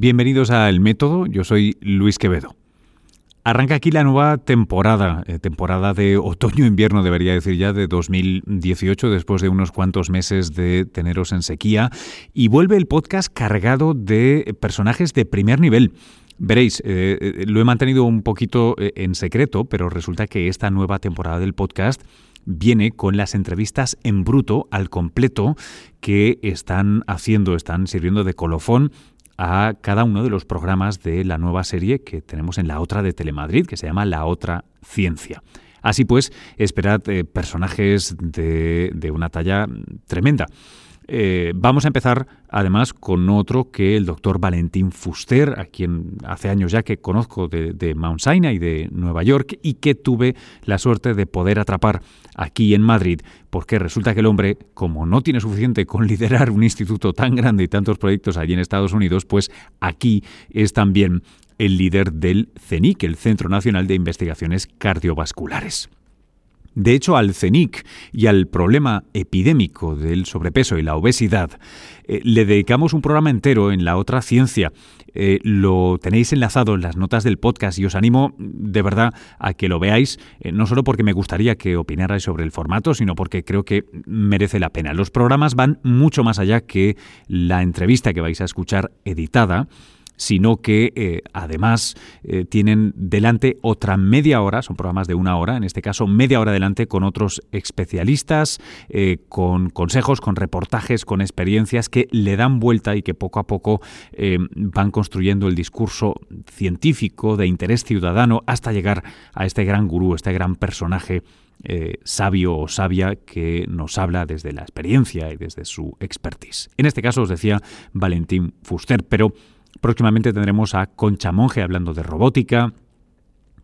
Bienvenidos a El Método, yo soy Luis Quevedo. Arranca aquí la nueva temporada, eh, temporada de otoño-invierno debería decir ya, de 2018, después de unos cuantos meses de teneros en sequía, y vuelve el podcast cargado de personajes de primer nivel. Veréis, eh, eh, lo he mantenido un poquito en secreto, pero resulta que esta nueva temporada del podcast viene con las entrevistas en bruto al completo que están haciendo, están sirviendo de colofón a cada uno de los programas de la nueva serie que tenemos en la otra de Telemadrid, que se llama La otra ciencia. Así pues, esperad eh, personajes de, de una talla tremenda. Eh, vamos a empezar además con otro que el doctor Valentín Fuster, a quien hace años ya que conozco de, Mount Sinai de Nueva York y que tuve la suerte de poder atrapar aquí en Madrid, porque resulta que el hombre, como no tiene suficiente con liderar un instituto tan grande y tantos proyectos allí en Estados Unidos, pues aquí es también el líder del CENIC, el Centro Nacional de Investigaciones Cardiovasculares. De hecho, al CENIC y al problema epidémico del sobrepeso y la obesidad, eh, le dedicamos un programa entero en la otra ciencia. Eh, lo tenéis enlazado en las notas del podcast y os animo de verdad a que lo veáis, eh, no solo porque me gustaría que opinarais sobre el formato, sino porque creo que merece la pena. Los programas van mucho más allá que la entrevista que vais a escuchar editada sino que eh, además eh, tienen delante otra media hora, son programas de una hora, en este caso media hora delante con otros especialistas, eh, con consejos, con reportajes, con experiencias que le dan vuelta y que poco a poco van construyendo el discurso científico de interés ciudadano hasta llegar a este gran gurú, este gran personaje sabio o sabia que nos habla desde la experiencia y desde su expertise. En este caso os decía Valentín Fuster, pero Próximamente tendremos a Concha Monge hablando de robótica.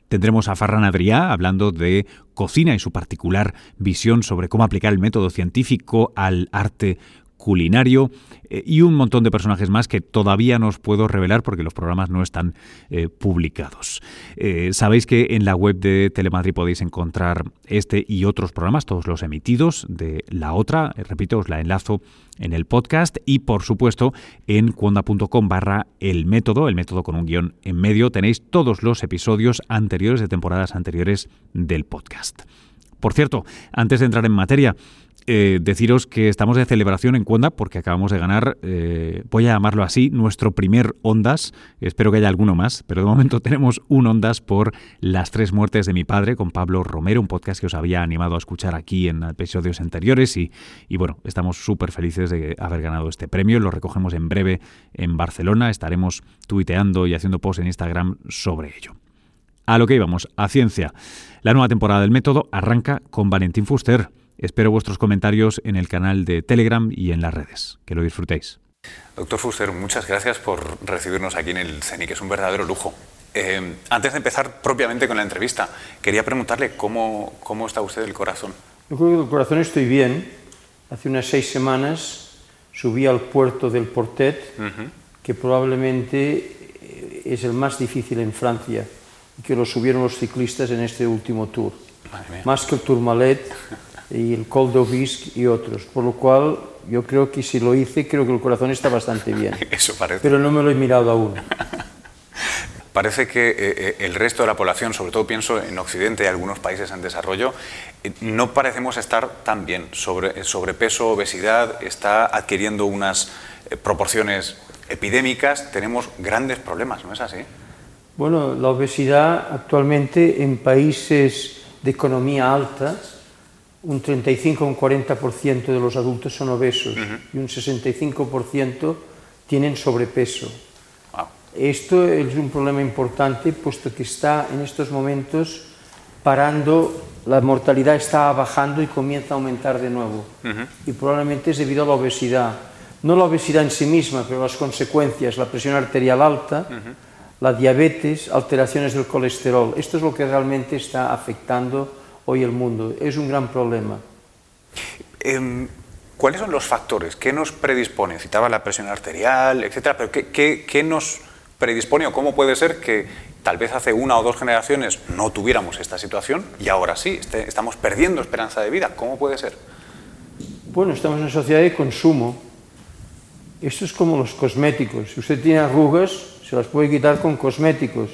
Tendremos a Farran Adrià hablando de cocina y su particular visión sobre cómo aplicar el método científico al arte culinario eh, y un montón de personajes más que todavía no os puedo revelar porque los programas no están eh, publicados. Eh, sabéis que en la web de Telemadrid podéis encontrar este y otros programas, todos los emitidos de la otra, repito, os la enlazo en el podcast y por supuesto en cuonda.com barra el método, el método con un guion en medio, tenéis todos los episodios anteriores de temporadas anteriores del podcast. Por cierto, antes de entrar en materia, eh, deciros que estamos de celebración en Cuenda porque acabamos de ganar, eh, voy a llamarlo así, nuestro primer Ondas. Espero que haya alguno más, pero de momento tenemos un Ondas por las tres muertes de mi padre con Pablo Romero, un podcast que os había animado a escuchar aquí en episodios anteriores. Y, y bueno, estamos súper felices de haber ganado este premio. Lo recogemos en breve en Barcelona. Estaremos tuiteando y haciendo posts en Instagram sobre ello. A lo que íbamos, a ciencia. La nueva temporada del método arranca con Valentín Fuster. Espero vuestros comentarios en el canal de Telegram y en las redes. Que lo disfrutéis. Doctor Fuster, muchas gracias por recibirnos aquí en el CENIC. Es un verdadero lujo. Eh, antes de empezar propiamente con la entrevista, quería preguntarle cómo, cómo está usted del corazón. Yo creo que del corazón estoy bien. Hace unas seis semanas subí al puerto del Portet, que probablemente eh, es el más difícil en Francia y que lo subieron los ciclistas en este último tour. Más que el Tourmalet, y el Col d'Obisque y otros. Por lo cual, yo creo que si lo hice, creo que el corazón está bastante bien. Eso parece. Pero no me lo he mirado aún. Parece que eh, eh, el resto de la población, sobre todo pienso en Occidente y algunos países en desarrollo, eh, no parecemos estar tan bien. Sobre, sobrepeso, obesidad, está adquiriendo unas proporciones epidémicas, tenemos grandes problemas, ¿no es así? Bueno, la obesidad actualmente en países de economía alta un 35 o un 40% de los adultos son obesos y un 65% tienen sobrepeso. Esto es un problema importante puesto que está en estos momentos parando, la mortalidad está bajando y comienza a aumentar de nuevo. Y probablemente es debido a la obesidad. No la obesidad en sí misma, pero las consecuencias, la presión arterial alta, la diabetes, alteraciones del colesterol. Esto es lo que realmente está afectando hoy el mundo. Es un gran problema. Em, ¿Cuáles son los factores? ¿Qué nos predispone? Citaba la presión arterial, etcétera, pero ¿qué, nos predispone o cómo puede ser que tal vez hace una o dos generaciones no tuviéramos esta situación y ahora sí, este, estamos perdiendo esperanza de vida? ¿Cómo puede ser? Bueno, estamos en una sociedad de consumo. Esto es como los cosméticos. Si usted tiene arrugas, se las puede quitar con cosméticos.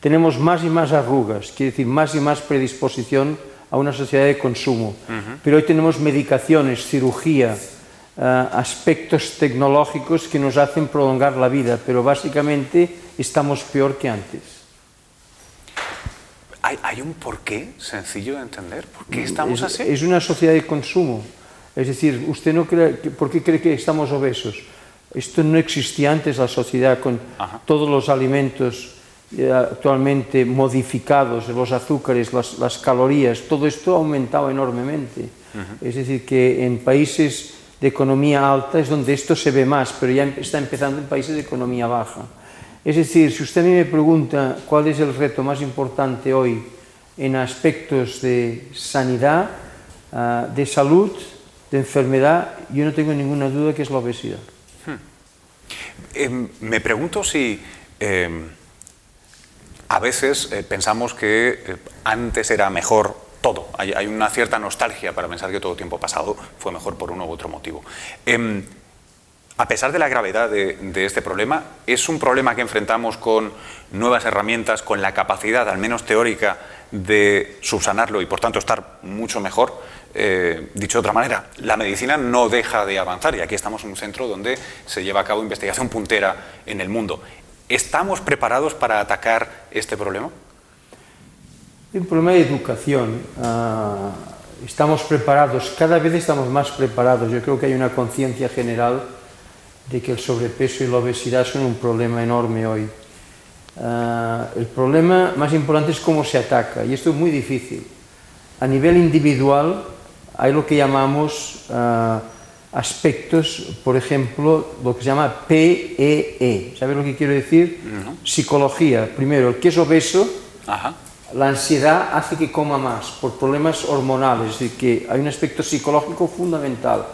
Tenemos más y más arrugas, quiere decir más y más predisposición a una sociedad de consumo. Pero hoy tenemos medicaciones, cirugía, eh, aspectos tecnológicos que nos hacen prolongar la vida, pero básicamente estamos peor que antes. ¿Hay, un porqué sencillo de entender? ¿Por qué estamos es, así? Es una sociedad de consumo. Es decir, usted no cree, ¿por qué cree que estamos obesos? Esto no existía antes la sociedad con todos los alimentos actualmente modificados, los azúcares, las, calorías, todo esto ha aumentado enormemente. Es decir, que en países de economía alta es donde esto se ve más, pero ya está empezando en países de economía baja. Es decir, si usted a mí me pregunta cuál es el reto más importante hoy en aspectos de sanidad, ah, de salud, de enfermedad, yo no tengo ninguna duda que es la obesidad. Hmm. Em, me pregunto si em, a veces eh, pensamos que eh, antes era mejor todo. Hay, una cierta nostalgia para pensar que todo tiempo pasado fue mejor por uno u otro motivo. Em, a pesar de la gravedad de, este problema, es un problema que enfrentamos con nuevas herramientas, con la capacidad, al menos teórica, de subsanarlo y por tanto estar mucho mejor. Eh, dicho de otra manera, la medicina no deja de avanzar y aquí estamos en un centro donde se lleva a cabo investigación puntera en el mundo. ¿Estamos preparados para atacar este problema? Un problema de educación. Ah, estamos preparados, cada vez estamos más preparados. Yo creo que hay una conciencia general de que el sobrepeso y la obesidad son un problema enorme hoy. Ah, el problema más importante es cómo se ataca, y esto es muy difícil. A nivel individual hay lo que llamamos ah, aspectos, por ejemplo, lo que se llama PEE. E. ¿Sabes lo que quiero decir? Psicología. Primero, el que es obeso, la ansiedad hace que coma más por problemas hormonales, es decir, que hay un aspecto psicológico fundamental.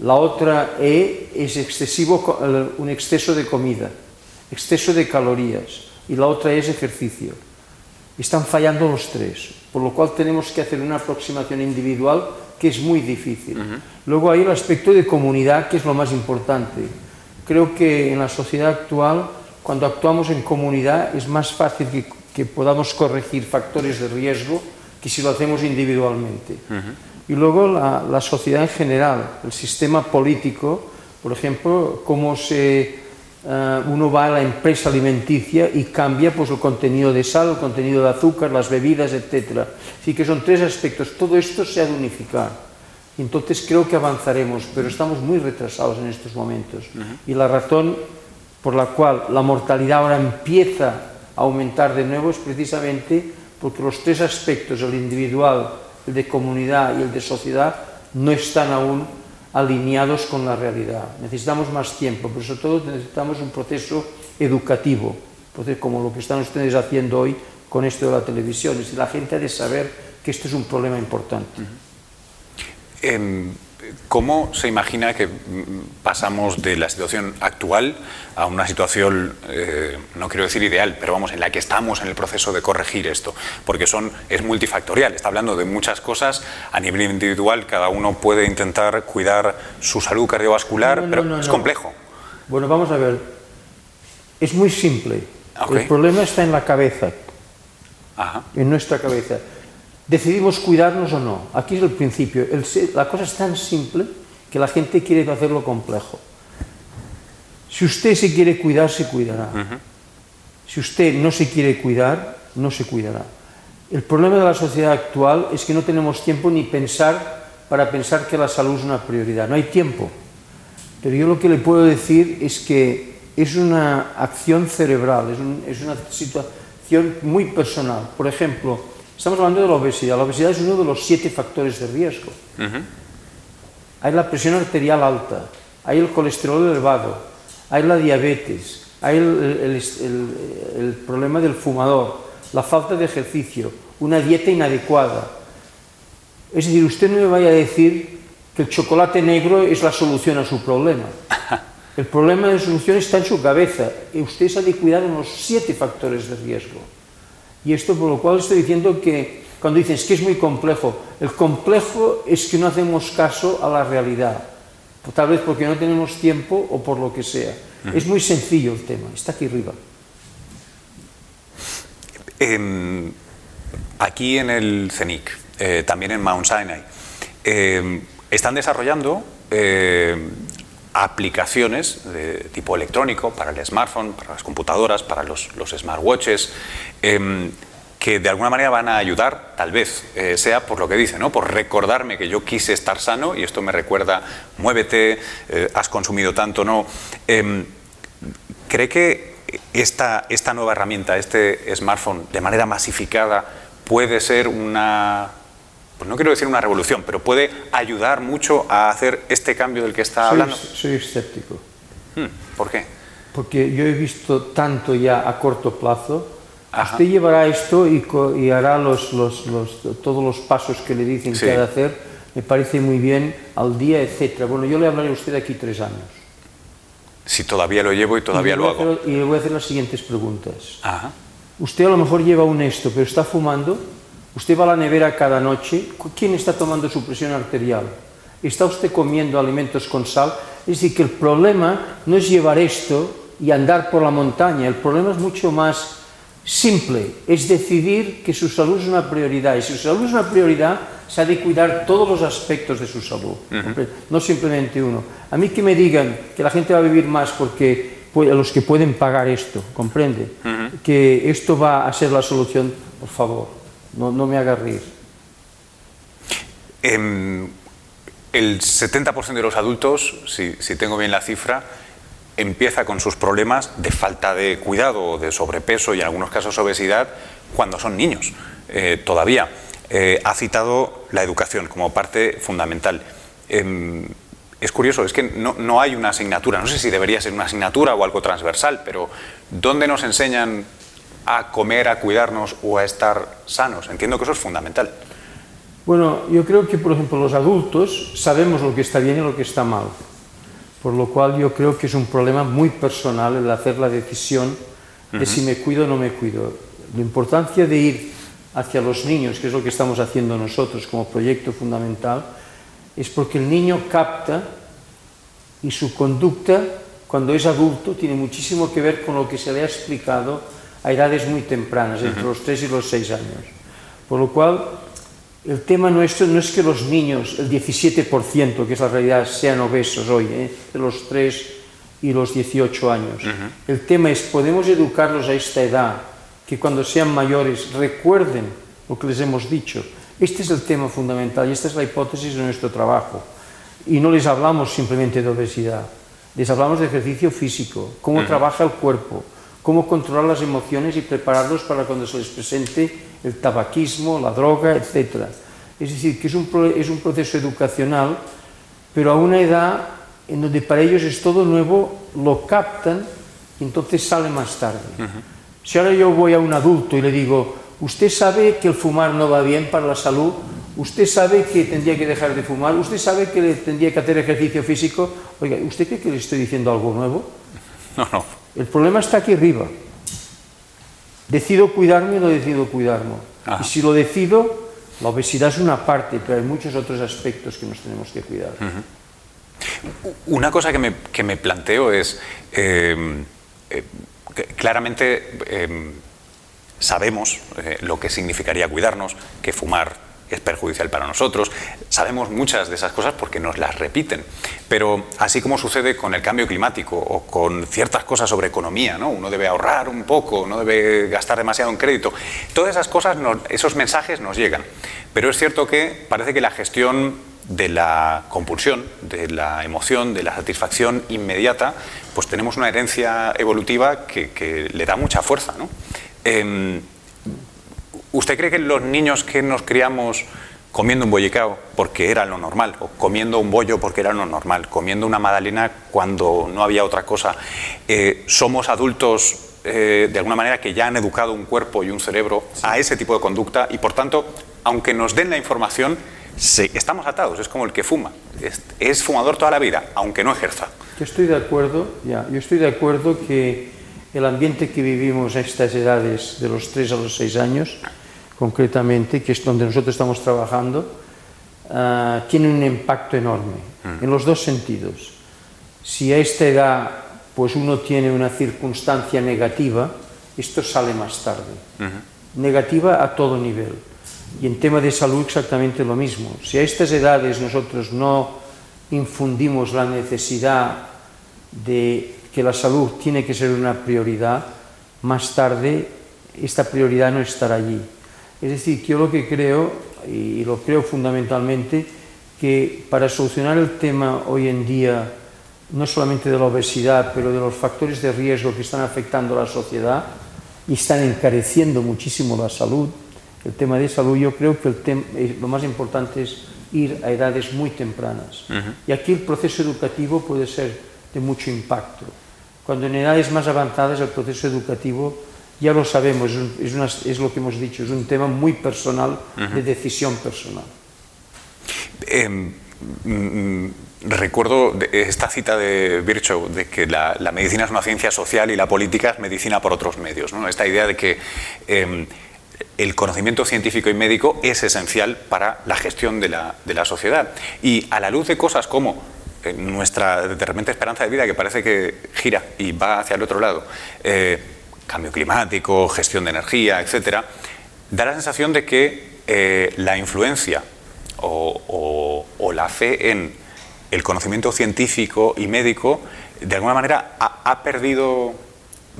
La otra E es excesivo, un exceso de comida, exceso de calorías. Y la otra es ejercicio. Están fallando los tres, por lo cual tenemos que hacer una aproximación individual que es muy difícil. Luego hay el aspecto de comunidad, que es lo más importante. Creo que en la sociedad actual, cuando actuamos en comunidad, es más fácil que, podamos corregir factores de riesgo que si lo hacemos individualmente. Y luego la, sociedad en general, el sistema político, por ejemplo, cómo se, eh, uno va a la empresa alimenticia y cambia pues, el contenido de sal, el contenido de azúcar, las bebidas, etc. Así que son tres aspectos. Todo esto se ha de unificar. Entonces creo que avanzaremos, pero estamos muy retrasados en estos momentos. Y la razón por la cual la mortalidad ahora empieza a aumentar de nuevo es precisamente porque los tres aspectos, el individual, el de comunidad y el de sociedad, no están aún alineados con la realidad. Necesitamos más tiempo, pero sobre todo necesitamos un proceso educativo, como lo que están ustedes haciendo hoy con esto de la televisión. Es decir, la gente ha de saber que esto es un problema importante. ¿Cómo se imagina que pasamos de la situación actual a una situación, eh, no quiero decir ideal, pero vamos, en la que estamos en el proceso de corregir esto? Porque son, es multifactorial, está hablando de muchas cosas a nivel individual, cada uno puede intentar cuidar su salud cardiovascular, pero es complejo. Bueno, vamos a ver, es muy simple. El problema está en la cabeza, en nuestra cabeza decidimos cuidarnos o no. Aquí es el principio. la cosa es tan simple que la gente quiere hacerlo complejo. Si usted se quiere cuidar, se cuidará. Si usted no se quiere cuidar, no se cuidará. El problema de la sociedad actual es que no tenemos tiempo ni pensar para pensar que la salud es una prioridad. No hay tiempo. Pero yo lo que le puedo decir es que es una acción cerebral, es, es una situación muy personal. Por ejemplo, Estamos hablando de la obesidad. La obesidad es uno de los siete factores de riesgo. Hay la presión arterial alta, hay el colesterol elevado, hay la diabetes, hay el, problema del fumador, la falta de ejercicio, una dieta inadecuada. Es decir, usted no me vaya a decir que el chocolate negro es la solución a su problema. El problema de solución está en su cabeza usted se ha de cuidar en los siete factores de riesgo. Y esto por lo cual estoy diciendo que cuando dices que es muy complejo, el complejo es que no hacemos caso a la realidad. tal vez porque no tenemos tiempo o por lo que sea. Es muy sencillo el tema, está aquí arriba. Em, aquí en el CENIC, eh, también en Mount Sinai, em, están desarrollando eh, aplicaciones de tipo electrónico para el smartphone, para las computadoras, para los, smartwatches, em, que de alguna manera van a ayudar, tal vez eh, sea por lo que dice, ¿no? por recordarme que yo quise estar sano y esto me recuerda, muévete, eh, has consumido tanto, no. Em, ¿Cree que esta, esta nueva herramienta, este smartphone, de manera masificada, puede ser una pues no quiero decir una revolución, pero puede ayudar mucho a hacer este cambio del que está hablando? Soy escéptico. Hmm, ¿Por qué? Porque yo he visto tanto ya a corto plazo. Usted llevará esto y, hará los, los, todos los pasos que le dicen que ha de hacer, me parece muy bien, al día, etcétera. Bueno, yo le hablaré a usted aquí tres años. Si todavía lo llevo y todavía lo hago. y le voy a hacer las siguientes preguntas. Usted a lo mejor lleva un esto, pero está fumando. Usted va a la nevera cada noche, ¿quién está tomando su presión arterial? ¿Está usted comiendo alimentos con sal? Es decir, que el problema no es llevar esto y andar por la montaña, el problema es mucho más simple, es decidir que su salud es una prioridad y si su salud es una prioridad, se ha de cuidar todos los aspectos de su salud, no simplemente uno. A mí que me digan que la gente va a vivir más porque los que pueden pagar esto, comprende, que esto va a ser la solución, por favor no, no me haga reír. Em, el 70% de los adultos, si, tengo bien la cifra, empieza con sus problemas de falta de cuidado, de sobrepeso y en algunos casos obesidad cuando son niños. Eh, todavía eh, ha citado la educación como parte fundamental. Em, es curioso, es que no, no, hay una asignatura, no sé si debería ser una asignatura o algo transversal, pero ¿dónde nos enseñan a comer, a cuidarnos o a estar sanos. Entiendo que eso es fundamental. Bueno, yo creo que, por ejemplo, los adultos sabemos lo que está bien y lo que está mal. Por lo cual yo creo que es un problema muy personal el hacer la decisión de si me cuido o no me cuido. La importancia de ir hacia los niños, que es lo que estamos haciendo nosotros como proyecto fundamental, es porque el niño capta y su conducta, cuando es adulto, tiene muchísimo que ver con lo que se le ha explicado a edades muy tempranas, entre los 3 y los 6 años. Por lo cual, el tema nuestro no es que los niños, el 17%, que es la realidad, sean obesos hoy, ¿eh? de los 3 y los 18 años. El tema es, podemos educarlos a esta edad, que cuando sean mayores recuerden lo que les hemos dicho. Este es el tema fundamental y esta es la hipótesis de nuestro trabajo. Y no les hablamos simplemente de obesidad, les hablamos de ejercicio físico, cómo trabaja el cuerpo, cómo controlar las emociones y prepararlos para cuando se les presente el tabaquismo, la droga, etc. Es decir, que es un, es un proceso educacional, pero a una edad en donde para ellos es todo nuevo, lo captan y entonces sale más tarde. Si ahora yo voy a un adulto y le digo, usted sabe que el fumar no va bien para la salud, usted sabe que tendría que dejar de fumar, usted sabe que tendría que hacer ejercicio físico, oiga, ¿usted cree que le estoy diciendo algo nuevo? No, no. El problema está aquí arriba. ¿Decido cuidarme o no decido cuidarme? Y si lo decido, la obesidad es una parte, pero hay muchos otros aspectos que nos tenemos que cuidar. Una cosa que me, planteo es, em, eh, claramente em, sabemos eh, lo que significaría cuidarnos, que fumar es perjudicial para nosotros. Sabemos muchas de esas cosas porque nos las repiten. Pero así como sucede con el cambio climático o con ciertas cosas sobre economía, ¿no? uno debe ahorrar un poco, no debe gastar demasiado en crédito, todas esas cosas, esos mensajes nos llegan. Pero es cierto que parece que la gestión de la compulsión, de la emoción, de la satisfacción inmediata, pues tenemos una herencia evolutiva que, le da mucha fuerza. ¿no? Em, ¿Usted cree que los niños que nos criamos comiendo un bollicao porque era lo normal, o comiendo un bollo porque era lo normal, comiendo una magdalena cuando no había otra cosa, eh, somos adultos eh, de alguna manera que ya han educado un cuerpo y un cerebro a ese tipo de conducta y por tanto, aunque nos den la información, estamos atados, es como el que fuma, es, fumador toda la vida, aunque no ejerza. Yo estoy de acuerdo, ya, yo estoy de acuerdo que el ambiente que vivimos a estas edades de los 3 a los 6 años concretamente, que es donde nosotros estamos trabajando, ah, tiene un impacto enorme, en los dos sentidos. Si a esta edad pues uno tiene una circunstancia negativa, esto sale más tarde. Negativa a todo nivel. Y en tema de salud exactamente lo mismo. Si a estas edades nosotros no infundimos la necesidad de que la salud tiene que ser una prioridad, más tarde esta prioridad no estará allí. Es decir, yo lo que creo, y lo creo fundamentalmente, que para solucionar el tema hoy en día, no solamente de la obesidad, pero de los factores de riesgo que están afectando a la sociedad y están encareciendo muchísimo la salud, el tema de salud, yo creo que el eh, lo más importante es ir a edades muy tempranas. Y aquí el proceso educativo puede ser de mucho impacto. Cuando en edades más avanzadas el proceso educativo, ya lo sabemos, es, lo que hemos dicho, es un tema muy personal, de decisión personal. Em, mm, recuerdo esta cita de Virchow de que la, medicina es una ciencia social y la política es medicina por otros medios. ¿no? Esta idea de que em, el conocimiento científico y médico es esencial para la gestión de la, de la sociedad. Y a la luz de cosas como eh, nuestra de repente esperanza de vida que parece que gira y va hacia el otro lado, eh, cambio climático, gestión de energía, etcétera, da la sensación de que eh, la influencia o, la fe en el conocimiento científico y médico de alguna manera ha, perdido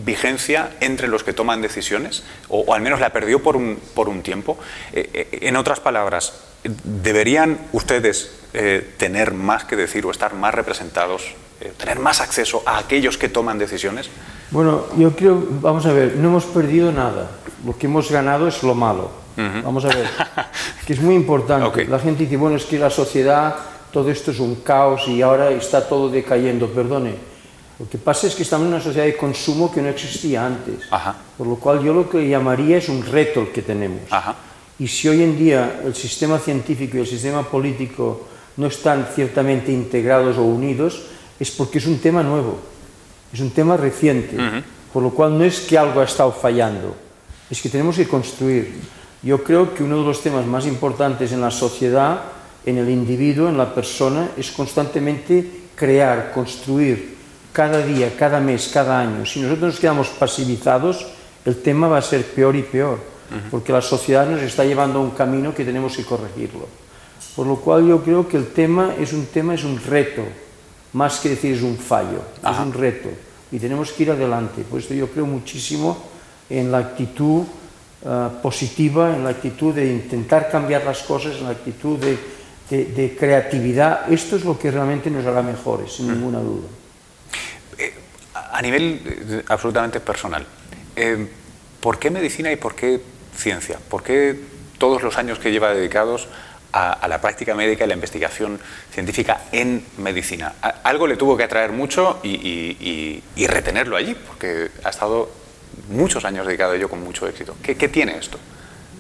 vigencia entre los que toman decisiones, o, al menos la perdió por un, por un tiempo. en otras palabras, ¿deberían ustedes eh, tener más que decir o estar más representados, eh, tener más acceso a aquellos que toman decisiones? Bueno, yo creo, vamos a ver, no hemos perdido nada. Lo que hemos ganado es lo malo. Vamos a ver, que es muy importante. La gente dice, bueno, es que la sociedad, todo esto es un caos y ahora está todo decayendo. Perdone, lo que pasa es que estamos en una sociedad de consumo que no existía antes. Por lo cual yo lo que llamaría es un reto el que tenemos. Y si hoy en día el sistema científico y el sistema político no están ciertamente integrados o unidos, es porque es un tema nuevo, es un tema reciente, por lo cual no es que algo ha estado fallando, es que tenemos que construir. Yo creo que uno de los temas más importantes en la sociedad, en el individuo, en la persona, es constantemente crear, construir, cada día, cada mes, cada año. Si nosotros nos quedamos pasivizados, el tema va a ser peor y peor, porque la sociedad nos está llevando a un camino que tenemos que corregirlo. Por lo cual yo creo que el tema es un tema, es un reto, más que decir es un fallo, es un reto. Y tenemos que ir adelante. Por eso yo creo muchísimo en la actitud eh, positiva, en la actitud de intentar cambiar las cosas, en la actitud de, de, creatividad. Esto es lo que realmente nos hará mejores, sin ninguna duda. Eh, a nivel eh, absolutamente personal, ¿por qué medicina y por qué ciencia? ¿Por qué todos los años que lleva dedicados a, la práctica médica y la investigación científica en medicina. algo le tuvo que atraer mucho y, retenerlo allí, porque ha estado muchos años dedicado a ello con mucho éxito. ¿Qué, tiene esto?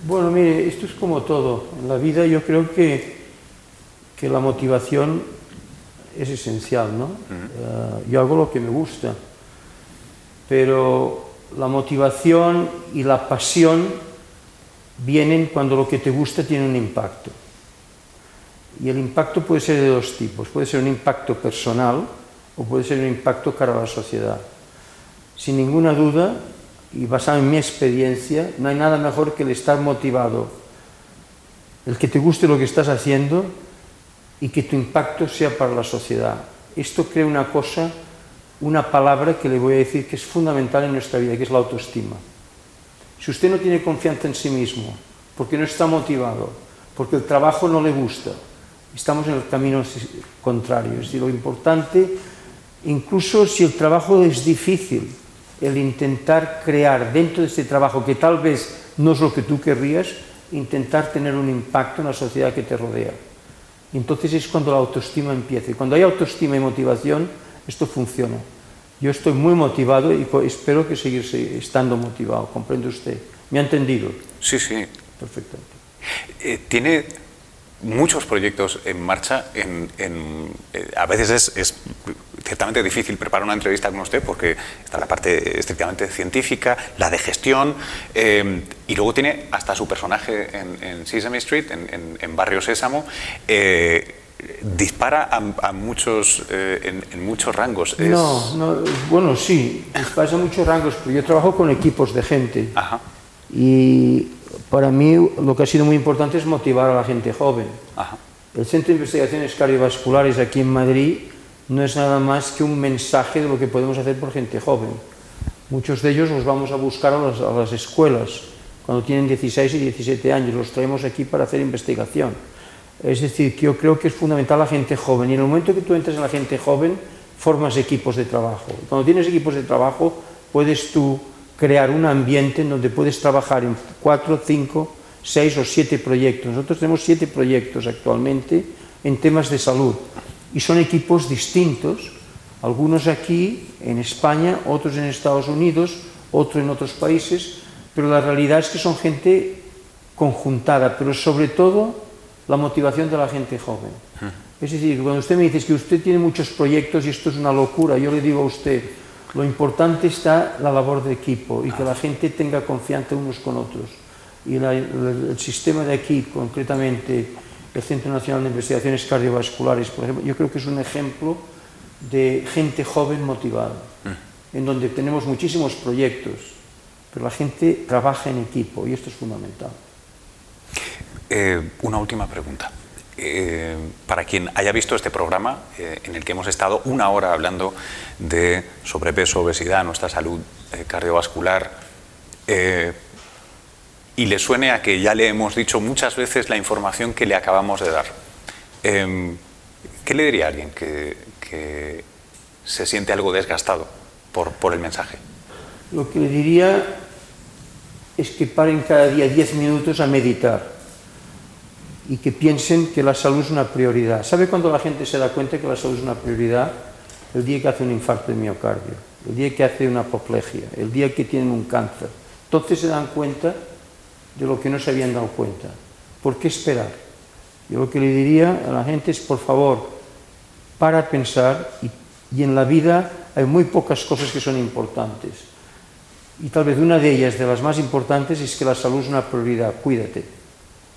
Bueno, mire, esto es como todo. En la vida yo creo que, que la motivación es esencial, ¿no? Eh, yo hago lo que me gusta, pero la motivación y la pasión vienen cuando lo que te gusta tiene un impacto. Y el impacto puede ser de dos tipos. Puede ser un impacto personal o puede ser un impacto cara a la sociedad. Sin ninguna duda, y basado en mi experiencia, no hay nada mejor que el estar motivado, el que te guste lo que estás haciendo y que tu impacto sea para la sociedad. Esto crea una cosa, una palabra que le voy a decir que es fundamental en nuestra vida, que es la autoestima. Si usted no tiene confianza en sí mismo, porque no está motivado, porque el trabajo no le gusta, estamos en el camino contrario. Es decir, lo importante, incluso si el trabajo es difícil, el intentar crear dentro de ese trabajo, que tal vez no es lo que tú querrías, intentar tener un impacto en la sociedad que te rodea. Entonces es cuando la autoestima empieza. Y cuando hay autoestima y motivación, esto funciona. Yo estoy muy motivado y espero que seguir estando motivado, comprende usted. ¿Me ha entendido? Sí, sí. Perfectamente. Eh, ¿Tiene muchos proyectos en marcha. En, eh, a veces es, ciertamente difícil preparar una entrevista con usted porque está la parte estrictamente científica, la de gestión, eh, y luego tiene hasta su personaje en, Sesame Street, en, Barrio Sésamo. Eh, dispara a, muchos en, muchos rangos. No, no, bueno, sí, dispara a muchos rangos, pero yo trabajo con equipos de gente. Ajá. Y para mí lo que ha sido muy importante es motivar a la gente joven. El Centro de Investigaciones Cardiovasculares aquí en Madrid no es nada más que un mensaje de lo que podemos hacer por gente joven. Muchos de ellos los vamos a buscar a las, escuelas cuando tienen 16 y 17 años, los traemos aquí para hacer investigación. Es decir, que yo creo que es fundamental la gente joven. Y en el momento que tú entras en la gente joven, formas equipos de trabajo. Cuando tienes equipos de trabajo, puedes tú crear un ambiente en donde puedes trabajar en cuatro, cinco, seis o siete proyectos. Nosotros tenemos siete proyectos actualmente en temas de salud. Y son equipos distintos, algunos aquí en España, otros en Estados Unidos, otros en otros países, pero la realidad es que son gente conjuntada, pero sobre todo la motivación de la gente joven. Es decir, cuando usted me dice que usted tiene muchos proyectos y esto es una locura, yo le digo a usted, lo importante está la labor de equipo y que la gente tenga confianza unos con otros. Y el, sistema de aquí, concretamente el Centro Nacional de Investigaciones Cardiovasculares, por ejemplo, yo creo que es un ejemplo de gente joven motivada, en donde tenemos muchísimos proyectos, pero la gente trabaja en equipo y esto es fundamental. Eh, una última pregunta. Eh, para quien haya visto este programa, eh, en el que hemos estado una hora hablando de sobrepeso, obesidad, nuestra salud cardiovascular, y le suene a que ya le hemos dicho muchas veces la información que le acabamos de dar, em, ¿qué le diría a alguien que, se siente algo desgastado por, por el mensaje? Lo que le diría es que paren cada día 10 minutos a meditar y que piensen que la salud es una prioridad. ¿Sabe cuando la gente se da cuenta que la salud es una prioridad? El día que hace un infarto de miocardio, el día que hace una apoplejia, el día que tienen un cáncer. Entonces se dan cuenta de lo que no se habían dado cuenta. ¿Por qué esperar? Yo lo que le diría a la gente es, por favor, para pensar y en la vida hay muy pocas cosas que son importantes. Y tal vez una de ellas, de las más importantes, es que la salud es una prioridad. Cuídate.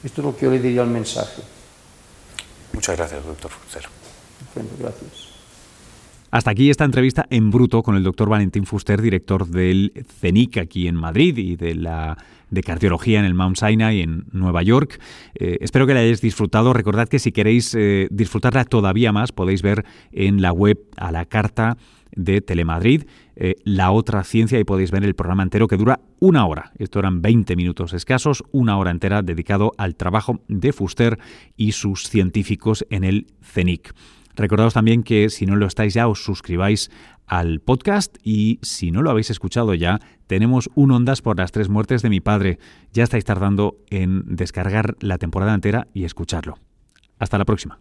Esto es lo que yo le diría al mensaje. Muchas gracias, doctor Fuster. Bueno, gracias. Hasta aquí esta entrevista en bruto con el doctor Valentín Fuster, director del CENIC aquí en Madrid y de la de cardiología en el Mount Sinai en Nueva York. Eh, espero que la hayáis disfrutado. Recordad que si queréis eh, disfrutarla todavía más, podéis ver en la web a la carta de Telemadrid, eh, La Otra Ciencia, y podéis ver el programa entero que dura una hora. Esto eran 20 minutos escasos, una hora entera dedicado al trabajo de Fuster y sus científicos en el CENIC. Recordaos también que si no lo estáis ya, os suscribáis al podcast y si no lo habéis escuchado ya, tenemos un Ondas por las tres muertes de mi padre. Ya estáis tardando en descargar la temporada entera y escucharlo. Hasta la próxima.